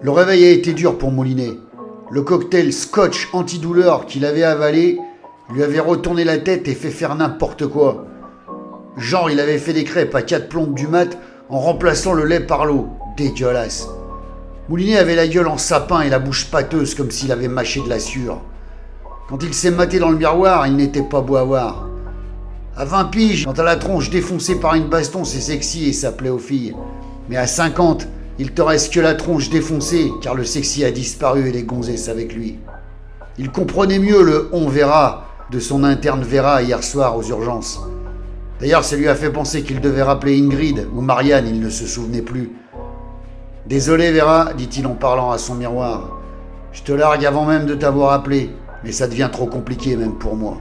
Le réveil a été dur pour Moulinet. Le cocktail scotch antidouleur qu'il avait avalé lui avait retourné la tête et fait faire n'importe quoi. Genre, il avait fait des crêpes à quatre plombes du mat en remplaçant le lait par l'eau. Dégueulasse. Moulinet avait la gueule en sapin et la bouche pâteuse comme s'il avait mâché de la sueur. Quand il s'est maté dans le miroir, il n'était pas beau à voir. À 20 piges, quand à la tronche défoncée par une baston, c'est sexy et ça plaît aux filles. Mais à 50, il te reste que la tronche défoncée, car le sexy a disparu et les gonzesses avec lui. Il comprenait mieux le on verra de son interne Vera hier soir aux urgences. D'ailleurs, ça lui a fait penser qu'il devait rappeler Ingrid ou Marianne, il ne se souvenait plus. Désolé Vera, dit-il en parlant à son miroir. Je te largue avant même de t'avoir appelé, mais ça devient trop compliqué même pour moi.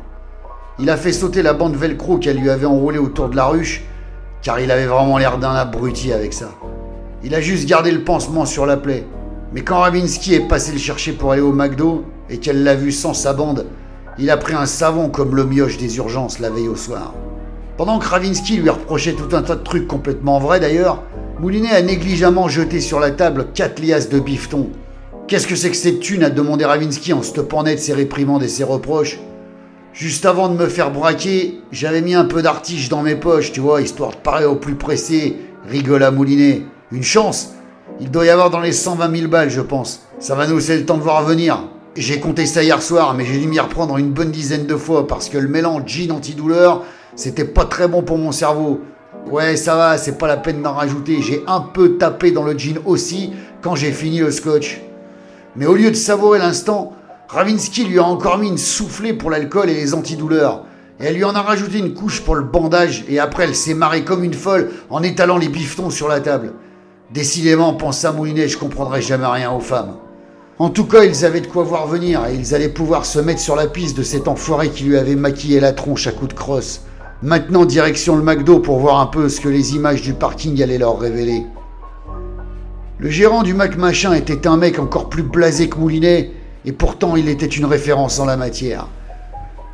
Il a fait sauter la bande velcro qu'elle lui avait enroulée autour de la ruche, car il avait vraiment l'air d'un abruti avec ça. Il a juste gardé le pansement sur la plaie. Mais quand Ravinsky est passé le chercher pour aller au McDo et qu'elle l'a vu sans sa bande, il a pris un savon comme le mioche des urgences la veille au soir. Pendant que Ravinsky lui reprochait tout un tas de trucs complètement vrais d'ailleurs, Moulinet a négligemment jeté sur la table quatre liasses de bifton. Qu'est-ce que c'est que cette thune a demandé Ravinsky en stoppant net ses réprimandes et ses reproches Juste avant de me faire braquer, j'avais mis un peu d'artige dans mes poches, tu vois, histoire de paraître au plus pressé, rigola Moulinet. Une chance Il doit y avoir dans les 120 000 balles, je pense. Ça va nous laisser le temps de voir venir. J'ai compté ça hier soir, mais j'ai dû m'y reprendre une bonne dizaine de fois parce que le mélange jean antidouleur, c'était pas très bon pour mon cerveau. Ouais, ça va, c'est pas la peine d'en rajouter. J'ai un peu tapé dans le jean aussi quand j'ai fini le scotch. Mais au lieu de savourer l'instant, Ravinsky lui a encore mis une soufflée pour l'alcool et les antidouleurs. Et elle lui en a rajouté une couche pour le bandage, et après elle s'est marrée comme une folle en étalant les bifetons sur la table. Décidément, pensa Moulinet, je comprendrai jamais rien aux femmes. En tout cas, ils avaient de quoi voir venir, et ils allaient pouvoir se mettre sur la piste de cet enfoiré qui lui avait maquillé la tronche à coups de crosse. Maintenant, direction le McDo pour voir un peu ce que les images du parking allaient leur révéler. Le gérant du Mac Machin était un mec encore plus blasé que Moulinet, et pourtant il était une référence en la matière.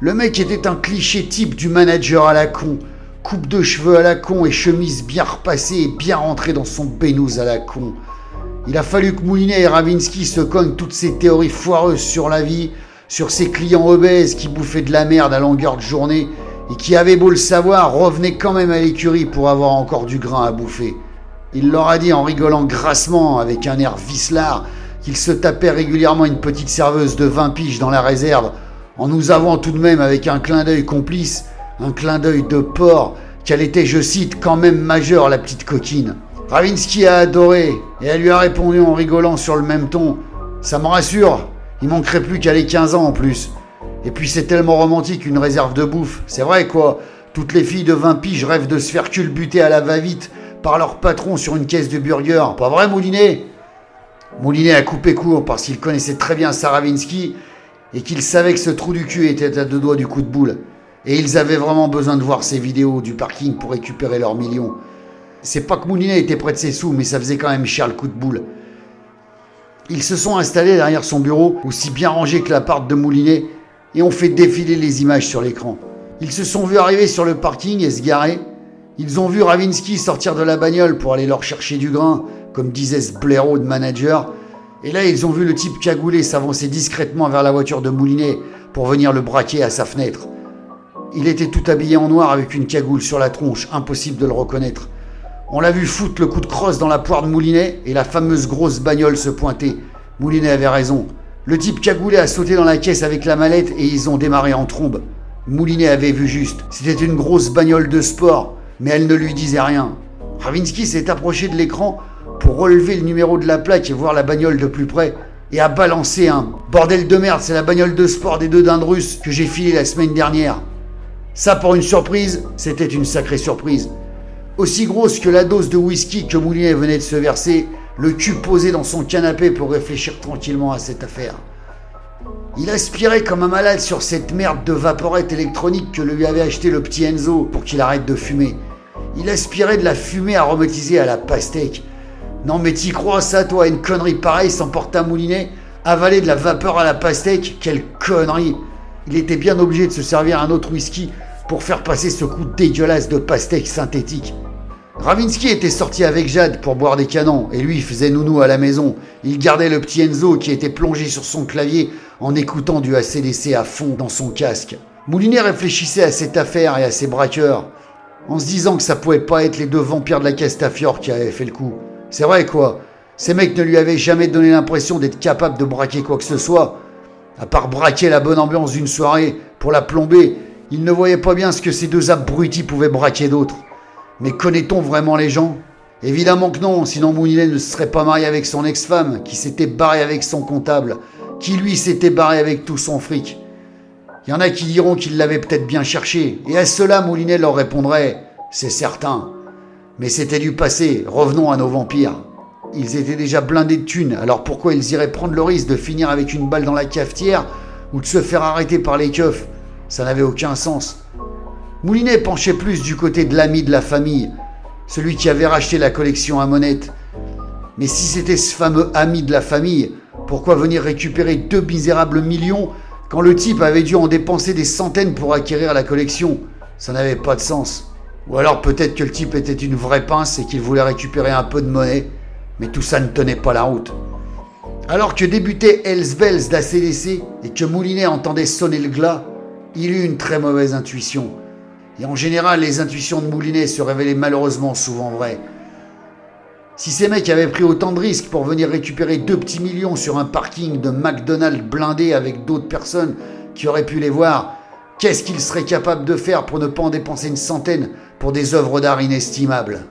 Le mec était un cliché type du manager à la con, coupe de cheveux à la con et chemise bien repassée et bien rentrée dans son bénouse à la con. Il a fallu que Moulinet et Ravinsky se cognent toutes ces théories foireuses sur la vie, sur ses clients obèses qui bouffaient de la merde à longueur de journée et qui avaient beau le savoir, revenaient quand même à l'écurie pour avoir encore du grain à bouffer. Il leur a dit en rigolant grassement avec un air vicelard qu'il se tapait régulièrement une petite serveuse de 20 piges dans la réserve en nous avouant tout de même avec un clin d'œil complice, un clin d'œil de porc, qu'elle était, je cite, quand même majeure, la petite coquine. Ravinsky a adoré, et elle lui a répondu en rigolant sur le même ton. Ça me rassure, il manquerait plus qu'elle ait 15 ans en plus. Et puis c'est tellement romantique une réserve de bouffe, c'est vrai quoi. Toutes les filles de 20 piges rêvent de se faire culbuter à la va-vite par leur patron sur une caisse de burger. Pas vrai, Moulinet? Moulinet a coupé court parce qu'il connaissait très bien Saravinsky et qu'il savait que ce trou du cul était à deux doigts du coup de boule. Et ils avaient vraiment besoin de voir ces vidéos du parking pour récupérer leurs millions. C'est pas que Moulinet était près de ses sous, mais ça faisait quand même cher le coup de boule. Ils se sont installés derrière son bureau, aussi bien rangé que l'appart de Moulinet, et ont fait défiler les images sur l'écran. Ils se sont vus arriver sur le parking et se garer. Ils ont vu Ravinsky sortir de la bagnole pour aller leur chercher du grain, comme disait ce blaireau de manager, et là, ils ont vu le type cagoulé s'avancer discrètement vers la voiture de Moulinet pour venir le braquer à sa fenêtre. Il était tout habillé en noir avec une cagoule sur la tronche, impossible de le reconnaître. On l'a vu foutre le coup de crosse dans la poire de Moulinet et la fameuse grosse bagnole se pointer. Moulinet avait raison. Le type cagoulé a sauté dans la caisse avec la mallette et ils ont démarré en trombe. Moulinet avait vu juste. C'était une grosse bagnole de sport, mais elle ne lui disait rien. Ravinsky s'est approché de l'écran pour relever le numéro de la plaque et voir la bagnole de plus près, et a balancé un bordel de merde, c'est la bagnole de sport des deux dindes russes que j'ai filé la semaine dernière. Ça, pour une surprise, c'était une sacrée surprise. Aussi grosse que la dose de whisky que Moulinet venait de se verser, le cul posé dans son canapé pour réfléchir tranquillement à cette affaire. Il aspirait comme un malade sur cette merde de vaporette électronique que lui avait acheté le petit Enzo pour qu'il arrête de fumer. Il aspirait de la fumée aromatisée à la pastèque, non mais t'y crois ça toi, une connerie pareille à moulinet Avaler de la vapeur à la pastèque? Quelle connerie Il était bien obligé de se servir un autre whisky pour faire passer ce coup dégueulasse de pastèque synthétique. Ravinsky était sorti avec Jade pour boire des canons, et lui faisait nounou à la maison. Il gardait le petit Enzo qui était plongé sur son clavier en écoutant du ACDC à fond dans son casque. Moulinet réfléchissait à cette affaire et à ses braqueurs, en se disant que ça pouvait pas être les deux vampires de la Castafiore qui avaient fait le coup. C'est vrai quoi, ces mecs ne lui avaient jamais donné l'impression d'être capables de braquer quoi que ce soit. À part braquer la bonne ambiance d'une soirée pour la plomber, il ne voyait pas bien ce que ces deux abrutis pouvaient braquer d'autres. Mais connaît-on vraiment les gens? Évidemment que non, sinon Moulinet ne se serait pas marié avec son ex-femme, qui s'était barré avec son comptable, qui lui s'était barré avec tout son fric. Il y en a qui diront qu'il l'avait peut-être bien cherché, et à cela Moulinet leur répondrait C'est certain. Mais c'était du passé, revenons à nos vampires. Ils étaient déjà blindés de thunes, alors pourquoi ils iraient prendre le risque de finir avec une balle dans la cafetière ou de se faire arrêter par les keufs? Ça n'avait aucun sens. Moulinet penchait plus du côté de l'ami de la famille, celui qui avait racheté la collection à monette. Mais si c'était ce fameux ami de la famille, pourquoi venir récupérer deux misérables millions quand le type avait dû en dépenser des centaines pour acquérir la collection? Ça n'avait pas de sens. Ou alors peut-être que le type était une vraie pince et qu'il voulait récupérer un peu de monnaie, mais tout ça ne tenait pas la route. Alors que débutait Hells d'ACDC et que Moulinet entendait sonner le glas, il eut une très mauvaise intuition. Et en général, les intuitions de Moulinet se révélaient malheureusement souvent vraies. Si ces mecs avaient pris autant de risques pour venir récupérer deux petits millions sur un parking de McDonald's blindé avec d'autres personnes qui auraient pu les voir, qu'est-ce qu'ils seraient capables de faire pour ne pas en dépenser une centaine pour des œuvres d'art inestimables?